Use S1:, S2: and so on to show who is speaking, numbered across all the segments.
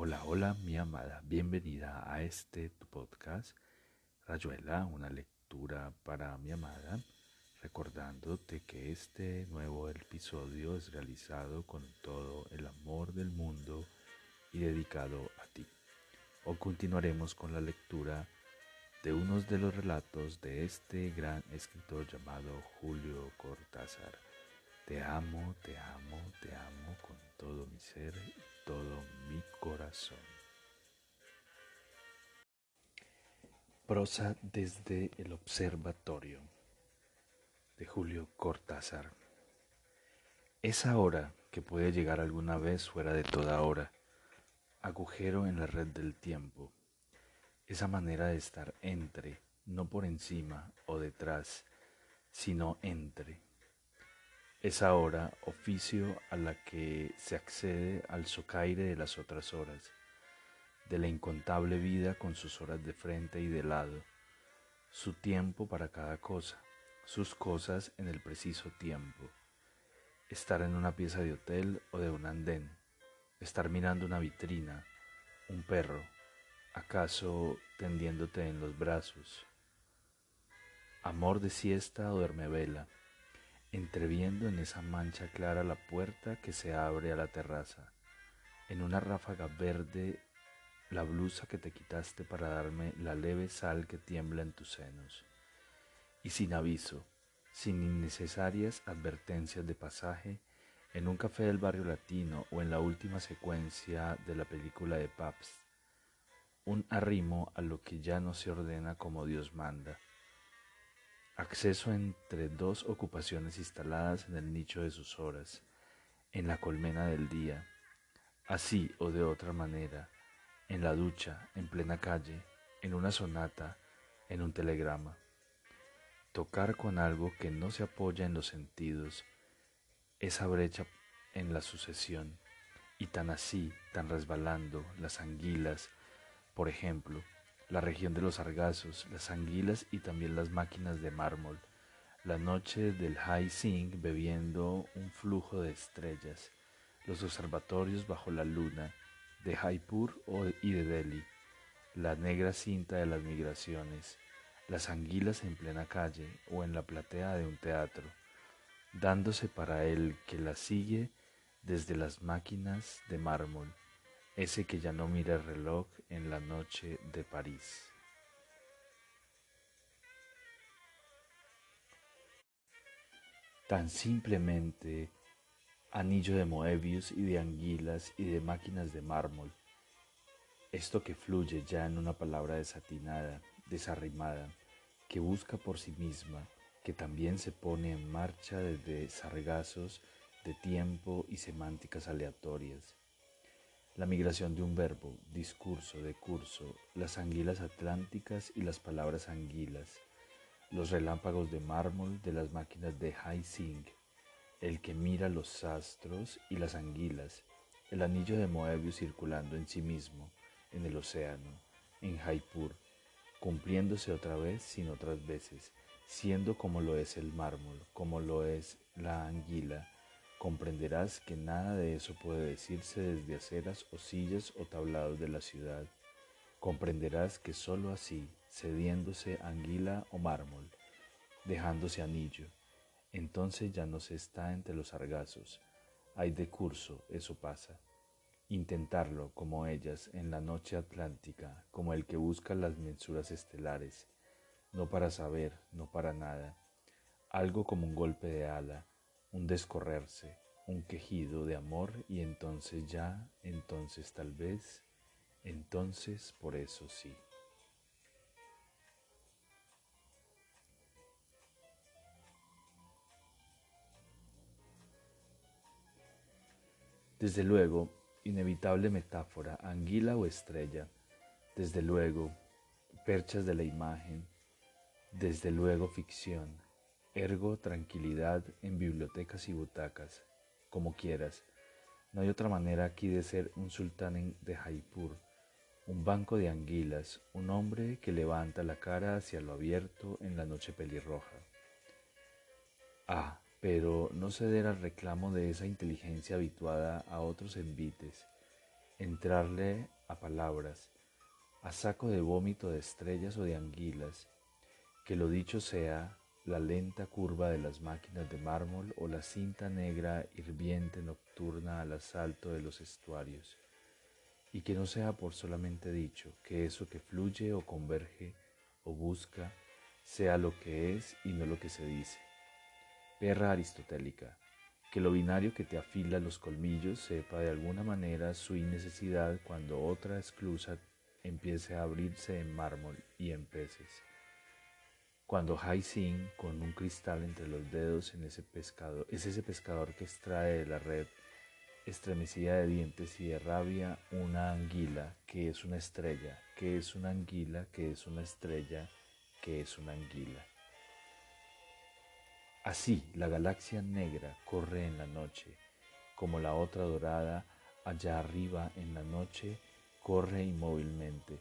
S1: Hola, hola, mi amada. Bienvenida a este tu podcast, Rayuela, una lectura para mi amada. Recordándote que este nuevo episodio es realizado con todo el amor del mundo y dedicado a ti. Hoy continuaremos con la lectura de unos de los relatos de este gran escritor llamado Julio Cortázar. Te amo, te amo, te amo con todo mi ser todo mi corazón. Prosa desde el observatorio de Julio Cortázar. Esa hora que puede llegar alguna vez fuera de toda hora, agujero en la red del tiempo, esa manera de estar entre, no por encima o detrás, sino entre esa hora, oficio a la que se accede al socaire de las otras horas, de la incontable vida con sus horas de frente y de lado, su tiempo para cada cosa, sus cosas en el preciso tiempo, estar en una pieza de hotel o de un andén, estar mirando una vitrina, un perro, acaso tendiéndote en los brazos, amor de siesta o duerme vela entreviendo en esa mancha clara la puerta que se abre a la terraza, en una ráfaga verde la blusa que te quitaste para darme la leve sal que tiembla en tus senos, y sin aviso, sin innecesarias advertencias de pasaje, en un café del barrio latino o en la última secuencia de la película de Pabst, un arrimo a lo que ya no se ordena como Dios manda, acceso entre dos ocupaciones instaladas en el nicho de sus horas, en la colmena del día, así o de otra manera, en la ducha, en plena calle, en una sonata, en un telegrama. Tocar con algo que no se apoya en los sentidos, esa brecha en la sucesión, y tan así, tan resbalando, las anguilas, por ejemplo, la región de los sargazos, las anguilas y también las máquinas de mármol, la noche del high sing bebiendo un flujo de estrellas, los observatorios bajo la luna de Jaipur y de Delhi, la negra cinta de las migraciones, las anguilas en plena calle o en la platea de un teatro, dándose para el que la sigue desde las máquinas de mármol, ese que ya no mira el reloj en la noche de París. Tan simplemente anillo de Moebius y de anguilas y de máquinas de mármol, esto que fluye ya en una palabra desatinada, desarrimada, que busca por sí misma, que también se pone en marcha desde sargazos de tiempo y semánticas aleatorias, la migración de un verbo, discurso, de curso, las anguilas atlánticas y las palabras anguilas, los relámpagos de mármol de las máquinas de Sing, el que mira los astros y las anguilas, el anillo de Moebius circulando en sí mismo, en el océano, en Jaipur, cumpliéndose otra vez sin otras veces, siendo como lo es el mármol, como lo es la anguila, comprenderás que nada de eso puede decirse desde aceras o sillas o tablados de la ciudad. Comprenderás que sólo así, cediéndose anguila o mármol, dejándose anillo, entonces ya no se está entre los sargazos. Hay de curso, eso pasa. Intentarlo como ellas en la noche atlántica, como el que busca las mensuras estelares, no para saber, no para nada, algo como un golpe de ala, un descorrerse, un quejido de amor y entonces ya, entonces tal vez, entonces por eso sí. Desde luego, inevitable metáfora, anguila o estrella, desde luego, perchas de la imagen, desde luego ficción, Ergo tranquilidad en bibliotecas y butacas, como quieras. No hay otra manera aquí de ser un sultán de Jaipur, un banco de anguilas, un hombre que levanta la cara hacia lo abierto en la noche pelirroja. Ah, pero no ceder al reclamo de esa inteligencia habituada a otros envites, en entrarle a palabras, a saco de vómito de estrellas o de anguilas, que lo dicho sea la lenta curva de las máquinas de mármol o la cinta negra hirviente nocturna al asalto de los estuarios, y que no sea por solamente dicho que eso que fluye o converge o busca sea lo que es y no lo que se dice. Perra aristotélica, que lo binario que te afila los colmillos sepa de alguna manera su innecesidad cuando otra esclusa empiece a abrirse en mármol y en peces. Cuando Hai Sing, con un cristal entre los dedos en ese pescado, es ese pescador que extrae de la red estremecida de dientes y de rabia una anguila que es una estrella, que es una anguila, que es una estrella, que es una anguila. Así la galaxia negra corre en la noche, como la otra dorada allá arriba en la noche corre inmóvilmente.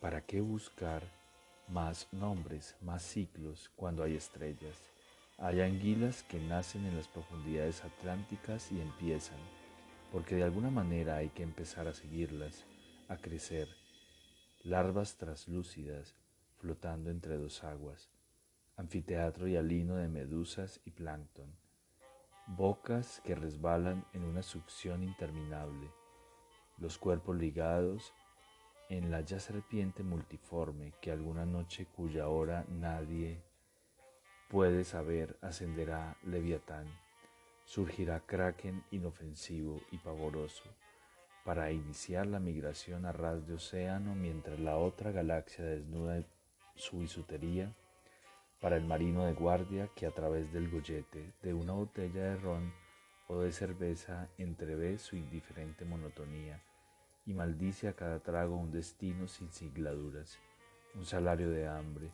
S1: ¿Para qué buscar más nombres, más ciclos cuando hay estrellas? Hay anguilas que nacen en las profundidades atlánticas y empiezan, porque de alguna manera hay que empezar a seguirlas, a crecer, larvas traslúcidas flotando entre dos aguas anfiteatro y alino de medusas y plancton, bocas que resbalan en una succión interminable, los cuerpos ligados en la ya serpiente multiforme que alguna noche cuya hora nadie puede saber ascenderá Leviatán, surgirá Kraken inofensivo y pavoroso para iniciar la migración a ras de océano mientras la otra galaxia desnuda su bisutería para el marino de guardia que a través del gollete de una botella de ron o de cerveza entrevé su indiferente monotonía y maldice a cada trago un destino sin sigladuras, un salario de hambre,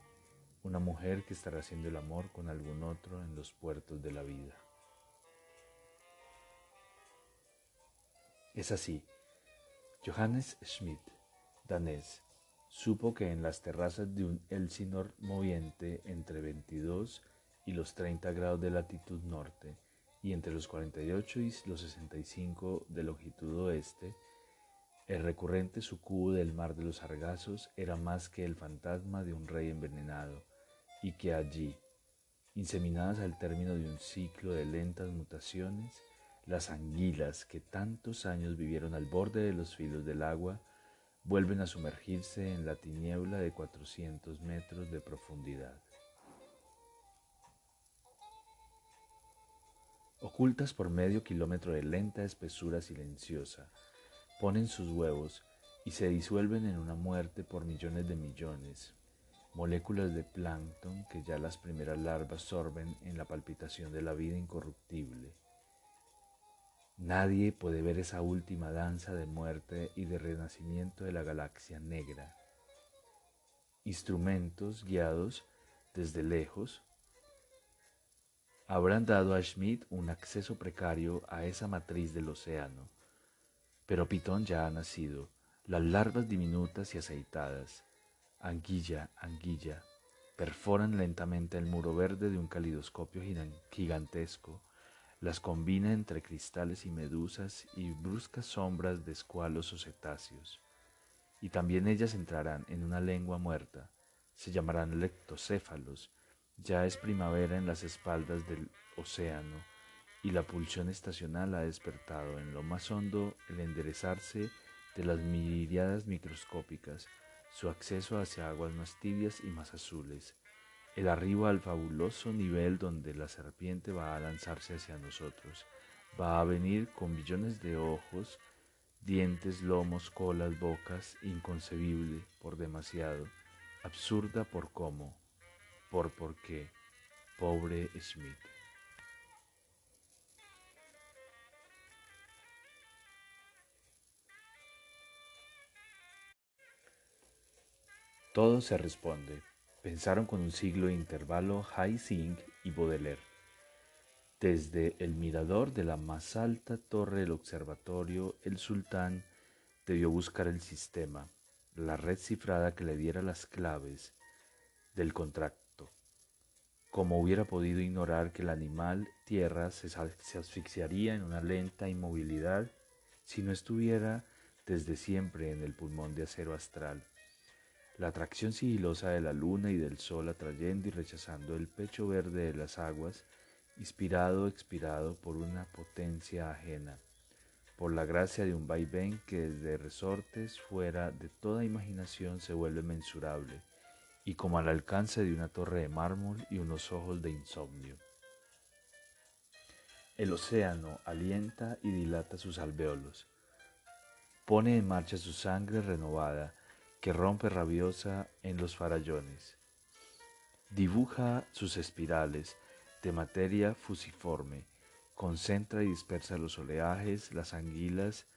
S1: una mujer que estará haciendo el amor con algún otro en los puertos de la vida. Es así. Johannes Schmidt, danés, supo que en las terrazas de un Elsinor moviente entre 22 y los 30 grados de latitud norte y entre los 48 y los 65 de longitud oeste, el recurrente sucubo del mar de los sargazos era más que el fantasma de un rey envenenado, y que allí, inseminadas al término de un ciclo de lentas mutaciones, las anguilas que tantos años vivieron al borde de los filos del agua vuelven a sumergirse en la tiniebla de 400 metros de profundidad. Ocultas por medio kilómetro de lenta espesura silenciosa, ponen sus huevos y se disuelven en una muerte por millones de millones, moléculas de plancton que ya las primeras larvas sorben en la palpitación de la vida incorruptible. Nadie puede ver esa última danza de muerte y de renacimiento de la galaxia negra. Instrumentos guiados desde lejos habrán dado a Schmidt un acceso precario a esa matriz del océano, pero Pitón ya ha nacido, las larvas diminutas y aceitadas, anguilla, anguilla, perforan lentamente el muro verde de un calidoscopio gigantesco. Las combina entre cristales y medusas y bruscas sombras de escualos o cetáceos. Y también ellas entrarán en una lengua muerta, se llamarán lectocéfalos, ya es primavera en las espaldas del océano y la pulsión estacional ha despertado en lo más hondo el enderezarse de las miriadas microscópicas, su acceso hacia aguas más tibias y más azules, el arribo al fabuloso nivel donde la serpiente va a lanzarse hacia nosotros. Va a venir con billones de ojos, dientes, lomos, colas, bocas, inconcebible por demasiado, absurda por cómo, por por qué. Pobre Smith. Todo se responde, pensaron con un siglo de intervalo Sing y Baudelaire. Desde el mirador de la más alta torre del observatorio, el sultán debió buscar el sistema, la red cifrada que le diera las claves del contrato. Como hubiera podido ignorar que el animal tierra se asfixiaría en una lenta inmovilidad si no estuviera desde siempre en el pulmón de acero astral. La atracción sigilosa de la luna y del sol atrayendo y rechazando el pecho verde de las aguas, inspirado expirado por una potencia ajena, por la gracia de un vaivén que desde resortes fuera de toda imaginación se vuelve mensurable, y como al alcance de una torre de mármol y unos ojos de insomnio. El océano alienta y dilata sus alvéolos, pone en marcha su sangre renovada, que rompe rabiosa en los farallones. Dibuja sus espirales de materia fusiforme, concentra y dispersa los oleajes, las anguilas,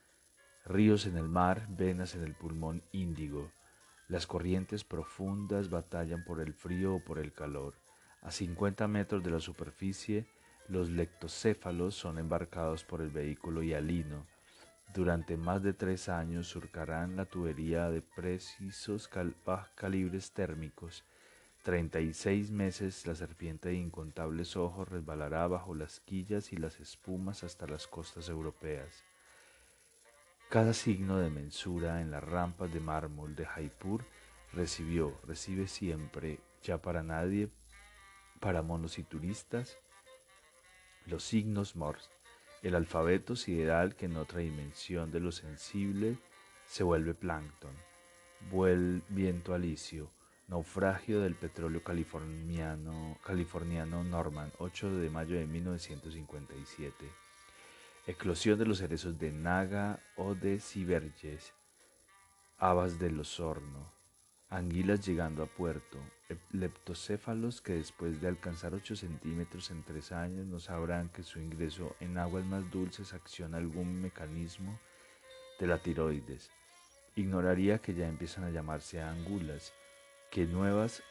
S1: ríos en el mar, venas en el pulmón índigo. Las corrientes profundas batallan por el frío o por el calor. A 50 metros de la superficie, los lectocéfalos son embarcados por el vehículo hialino, durante más de tres años surcarán la tubería de precisos calibres térmicos. Treinta y seis meses la serpiente de incontables ojos resbalará bajo las quillas y las espumas hasta las costas europeas. Cada signo de mensura en las rampas de mármol de Jaipur recibió, recibe siempre, ya para nadie, para monos y turistas, los signos Morse el alfabeto sideral que en otra dimensión de lo sensible se vuelve plancton, viento alisio, naufragio del petróleo californiano, californiano Norman, 8 de mayo de 1957, eclosión de los cerezos de Naga o de Ciberges, habas del Osorno, anguilas llegando a puerto, leptocéfalos que después de alcanzar 8 centímetros en 3 años no sabrán que su ingreso en aguas más dulces acciona algún mecanismo de la tiroides. Ignoraría que ya empiezan a llamarse angulas, que nuevas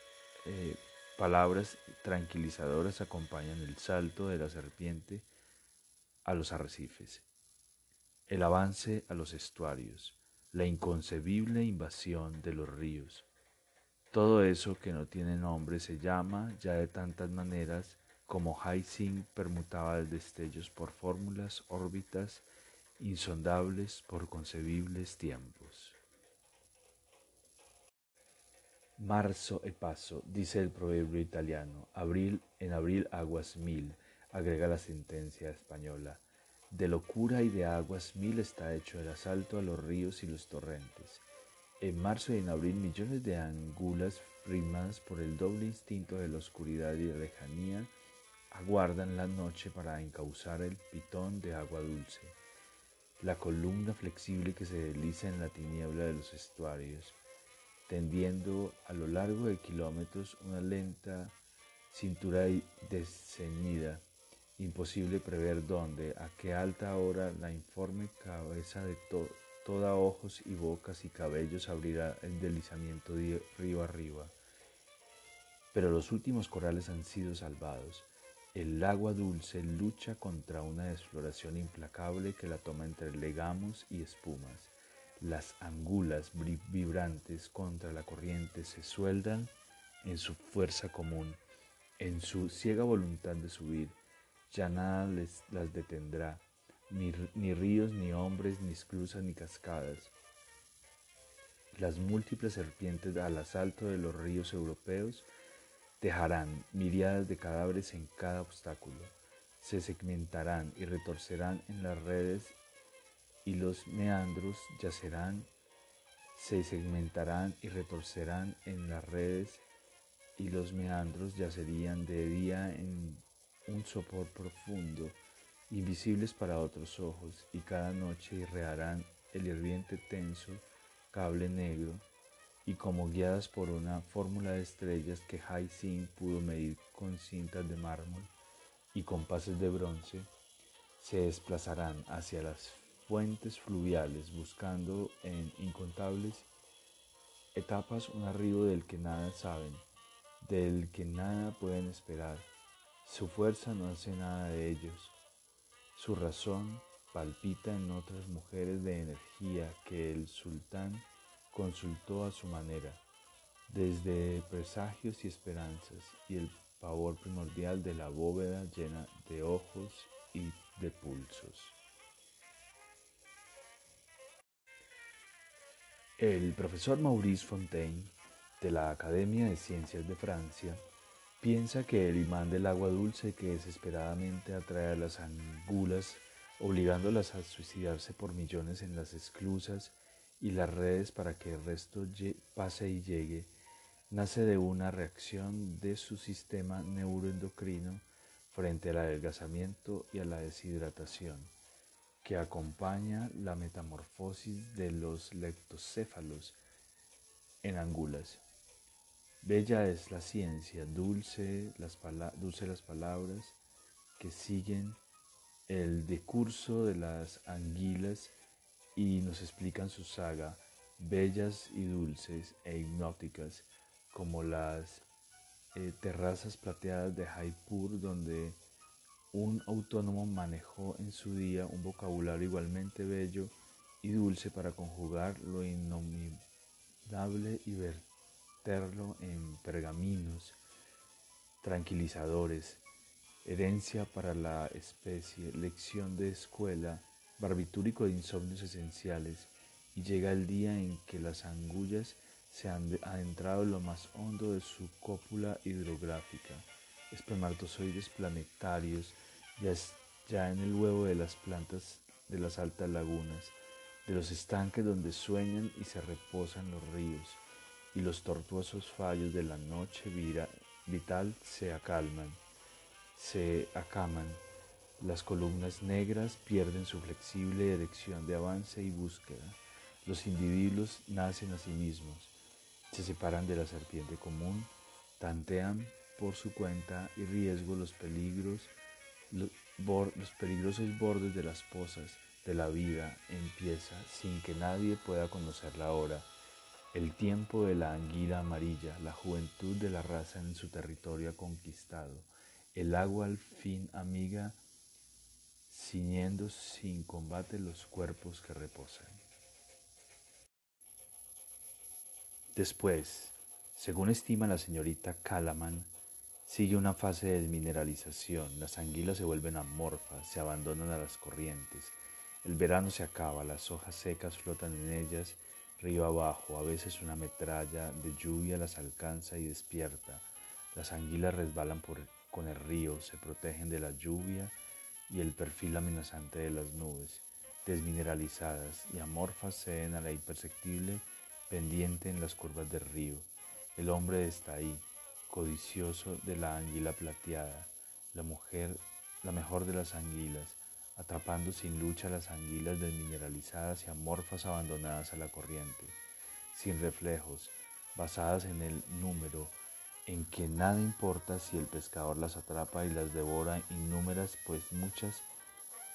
S1: eh, palabras tranquilizadoras acompañan el salto de la serpiente a los arrecifes, el avance a los estuarios, la inconcebible invasión de los ríos, todo eso que no tiene nombre se llama ya de tantas maneras como Haising permutaba destellos por fórmulas, órbitas insondables por concebibles tiempos. Marzo e paso, dice el proverbio italiano, abril en abril aguas mil, agrega la sentencia española. De locura y de aguas mil está hecho el asalto a los ríos y los torrentes. En marzo y en abril millones de angulas rimadas por el doble instinto de la oscuridad y la lejanía aguardan la noche para encauzar el pitón de agua dulce, la columna flexible que se desliza en la tiniebla de los estuarios, tendiendo a lo largo de kilómetros una lenta cintura desceñida, imposible prever dónde, a qué alta hora la informe cabeza de toda ojos y bocas y cabellos abrirá el deslizamiento de río arriba. Pero los últimos corales han sido salvados. El agua dulce lucha contra una desfloración implacable que la toma entre legamos y espumas. Las angulas vibrantes contra la corriente se sueldan en su fuerza común, en su ciega voluntad de subir. Ya nada les, las detendrá. Ni, ríos, ni hombres, ni esclusas, ni cascadas. Las múltiples serpientes al asalto de los ríos europeos dejarán miriadas de cadáveres en cada obstáculo, se segmentarán y retorcerán en las redes y los meandros yacerán, se segmentarán y retorcerán en las redes y los meandros yacerían de día en un sopor profundo invisibles para otros ojos, y cada noche irrearán el hirviente tenso cable negro, y como guiadas por una fórmula de estrellas que Hai Sing pudo medir con cintas de mármol y compases de bronce, se desplazarán hacia las fuentes fluviales buscando en incontables etapas un arribo del que nada saben, del que nada pueden esperar. Su fuerza no hace nada de ellos, su razón palpita en otras mujeres de energía que el sultán consultó a su manera, desde presagios y esperanzas y el pavor primordial de la bóveda llena de ojos y de pulsos. El profesor Maurice Fontaine, de la Academia de Ciencias de Francia, piensa que el imán del agua dulce que desesperadamente atrae a las angulas, obligándolas a suicidarse por millones en las esclusas y las redes para que el resto pase y llegue, nace de una reacción de su sistema neuroendocrino frente al adelgazamiento y a la deshidratación, que acompaña la metamorfosis de los lectocéfalos en angulas. Bella es la ciencia, dulce las, dulce las palabras que siguen el decurso de las anguilas y nos explican su saga, bellas y dulces e hipnóticas, como las eh, terrazas plateadas de Jaipur, donde un autónomo manejó en su día un vocabulario igualmente bello y dulce para conjugar lo innominable y vertical en pergaminos, tranquilizadores, herencia para la especie, lección de escuela, barbitúrico de insomnios esenciales, y llega el día en que las angullas se han adentrado en lo más hondo de su cópula hidrográfica, espermatozoides planetarios, ya, ya en el huevo de las plantas de las altas lagunas, de los estanques donde sueñan y se reposan los ríos, y los tortuosos fallos de la noche vital se acalman, se acaman. Las columnas negras pierden su flexible dirección de avance y búsqueda. Los individuos nacen a sí mismos, se separan de la serpiente común, tantean por su cuenta y riesgo los peligros, los, peligrosos bordes de las pozas de la vida empieza sin que nadie pueda conocer la hora el tiempo de la anguila amarilla, la juventud de la raza en su territorio conquistado, el agua al fin amiga, ciñendo sin combate los cuerpos que reposan. Después, según estima la señorita Calaman, sigue una fase de desmineralización, las anguilas se vuelven amorfas, se abandonan a las corrientes, el verano se acaba, las hojas secas flotan en ellas río abajo, a veces una metralla de lluvia las alcanza y despierta. Las anguilas resbalan por, con el río, se protegen de la lluvia y el perfil amenazante de las nubes, desmineralizadas y amorfas ceden a la imperceptible pendiente en las curvas del río. El hombre está ahí, codicioso de la anguila plateada, la mujer, la mejor de las anguilas, atrapando sin lucha las anguilas desmineralizadas y amorfas abandonadas a la corriente, sin reflejos, basadas en el número, en que nada importa si el pescador las atrapa y las devora innúmeras, pues muchas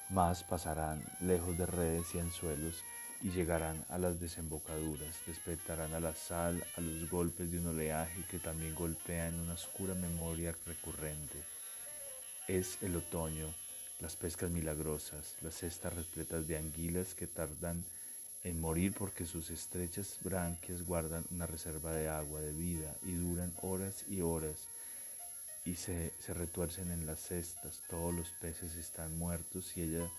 S1: más pasarán lejos de redes y anzuelos y llegarán a las desembocaduras, despertarán a la sal, a los golpes de un oleaje que también golpea en una oscura memoria recurrente. Es el otoño, las pescas milagrosas, las cestas repletas de anguilas que tardan en morir porque sus estrechas branquias guardan una reserva de agua, de vida, y duran horas y horas, y se, retuercen en las cestas, todos los peces están muertos y, ella,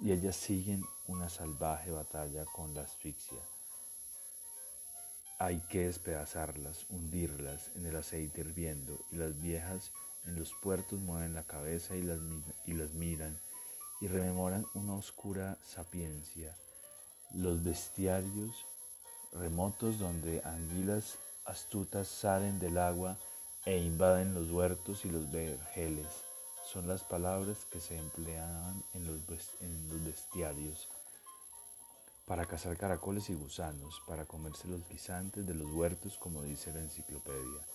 S1: y ellas siguen una salvaje batalla con la asfixia. Hay que despedazarlas, hundirlas en el aceite hirviendo, y las viejas en los puertos mueven la cabeza y las, y miran y rememoran una oscura sapiencia, los bestiarios remotos donde anguilas astutas salen del agua e invaden los huertos y los vergeles. Son las palabras que se empleaban en los, en los bestiarios para cazar caracoles y gusanos, para comerse los guisantes de los huertos, como dice la enciclopedia.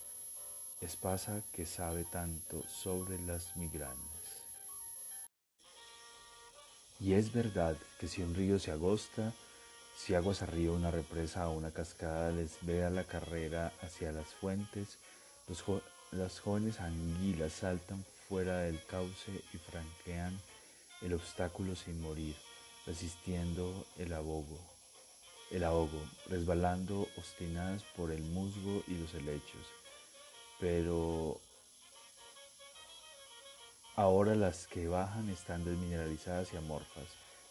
S1: Espasa que sabe tanto sobre las migrañas. Y es verdad que si un río se agosta, si aguas arriba una represa o una cascada les vea la carrera hacia las fuentes, las jóvenes anguilas saltan fuera del cauce y franquean el obstáculo sin morir, resistiendo el ahogo, el ahogo, resbalando obstinadas por el musgo y los helechos pero ahora las que bajan están desmineralizadas y amorfas,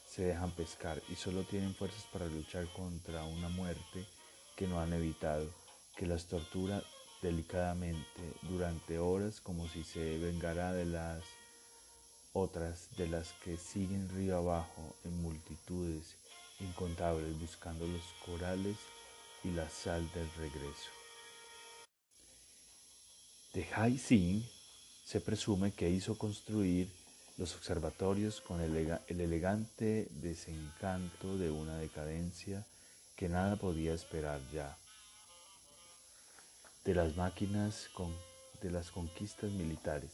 S1: se dejan pescar y solo tienen fuerzas para luchar contra una muerte que no han evitado, que las tortura delicadamente durante horas como si se vengara de las otras de las que siguen río abajo en multitudes incontables buscando los corales y la sal del regreso. De Hai Sing se presume que hizo construir los observatorios con el, elegante desencanto de una decadencia que nada podía esperar ya. De las máquinas de las conquistas militares.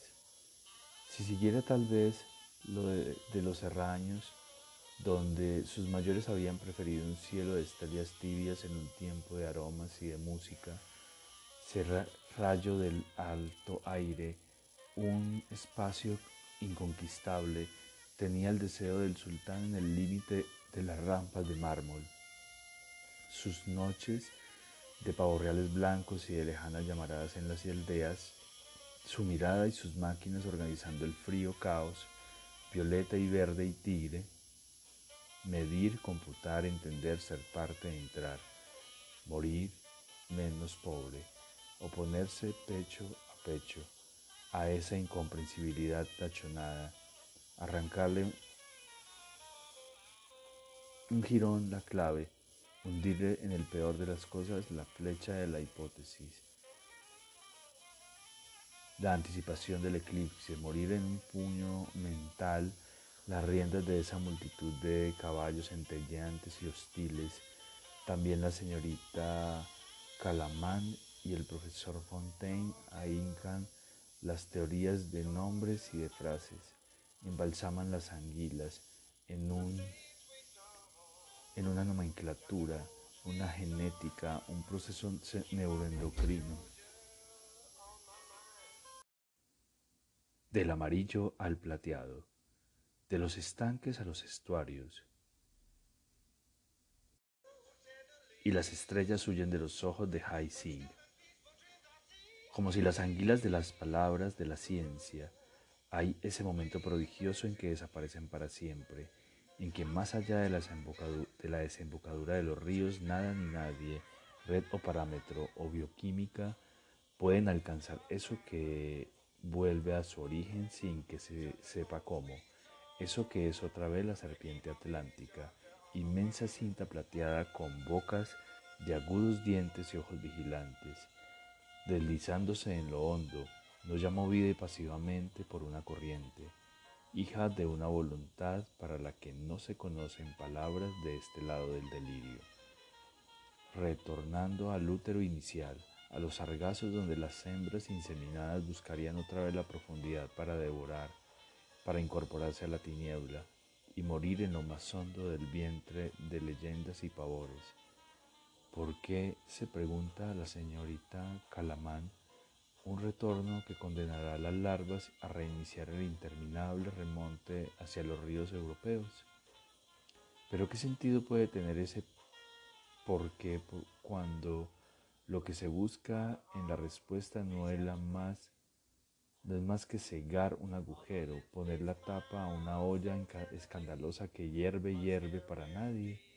S1: Si siguiera tal vez lo de, de los serraños, donde sus mayores habían preferido un cielo de estrellas tibias en un tiempo de aromas y de música, rayo del alto aire, un espacio inconquistable, tenía el deseo del sultán en el límite de las rampas de mármol. Sus noches de pavorreales blancos y de lejanas llamaradas en las aldeas, su mirada y sus máquinas organizando el frío caos, violeta y verde y tigre, medir, computar, entender, ser parte, entrar, morir menos pobre, oponerse pecho a pecho, a esa incomprensibilidad tachonada, arrancarle un jirón la clave, hundirle en el peor de las cosas la flecha de la hipótesis, la anticipación del eclipse, morir en un puño mental las riendas de esa multitud de caballos centelleantes y hostiles, también la señorita Calamán y el profesor Fontaine ahincan las teorías de nombres y de frases embalsaman las anguilas en, un, en una nomenclatura, una genética, un proceso neuroendocrino. Del amarillo al plateado, de los estanques a los estuarios. Y las estrellas huyen de los ojos de Hai Sing como si las anguilas de las palabras de la ciencia, hay ese momento prodigioso en que desaparecen para siempre, en que más allá de la, desembocadura de los ríos nada ni nadie, red o parámetro o bioquímica, pueden alcanzar eso que vuelve a su origen sin que se sepa cómo, eso que es otra vez la serpiente atlántica, inmensa cinta plateada con bocas de agudos dientes y ojos vigilantes, deslizándose en lo hondo, no ya movida y pasivamente por una corriente, hija de una voluntad para la que no se conocen palabras de este lado del delirio. Retornando al útero inicial, a los sargazos donde las hembras inseminadas buscarían otra vez la profundidad para devorar, para incorporarse a la tiniebla y morir en lo más hondo del vientre de leyendas y pavores ¿Por qué, se pregunta la señorita Calamán, un retorno que condenará a las larvas a reiniciar el interminable remonte hacia los ríos europeos? Pero ¿qué sentido puede tener ese por qué cuando lo que se busca en la respuesta no es más no es más que cegar un agujero, poner la tapa a una olla escandalosa que hierve hierve para nadie?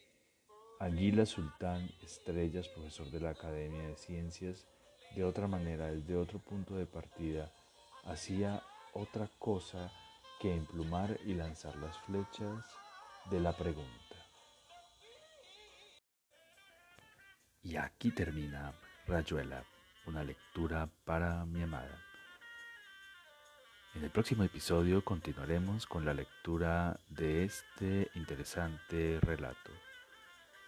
S1: Aguila Sultán Estrellas, profesor de la Academia de Ciencias, de otra manera, desde otro punto de partida, hacía otra cosa que emplumar y lanzar las flechas de la pregunta. Y aquí termina Rayuela, una lectura para mi amada. En el próximo episodio continuaremos con la lectura de este interesante relato.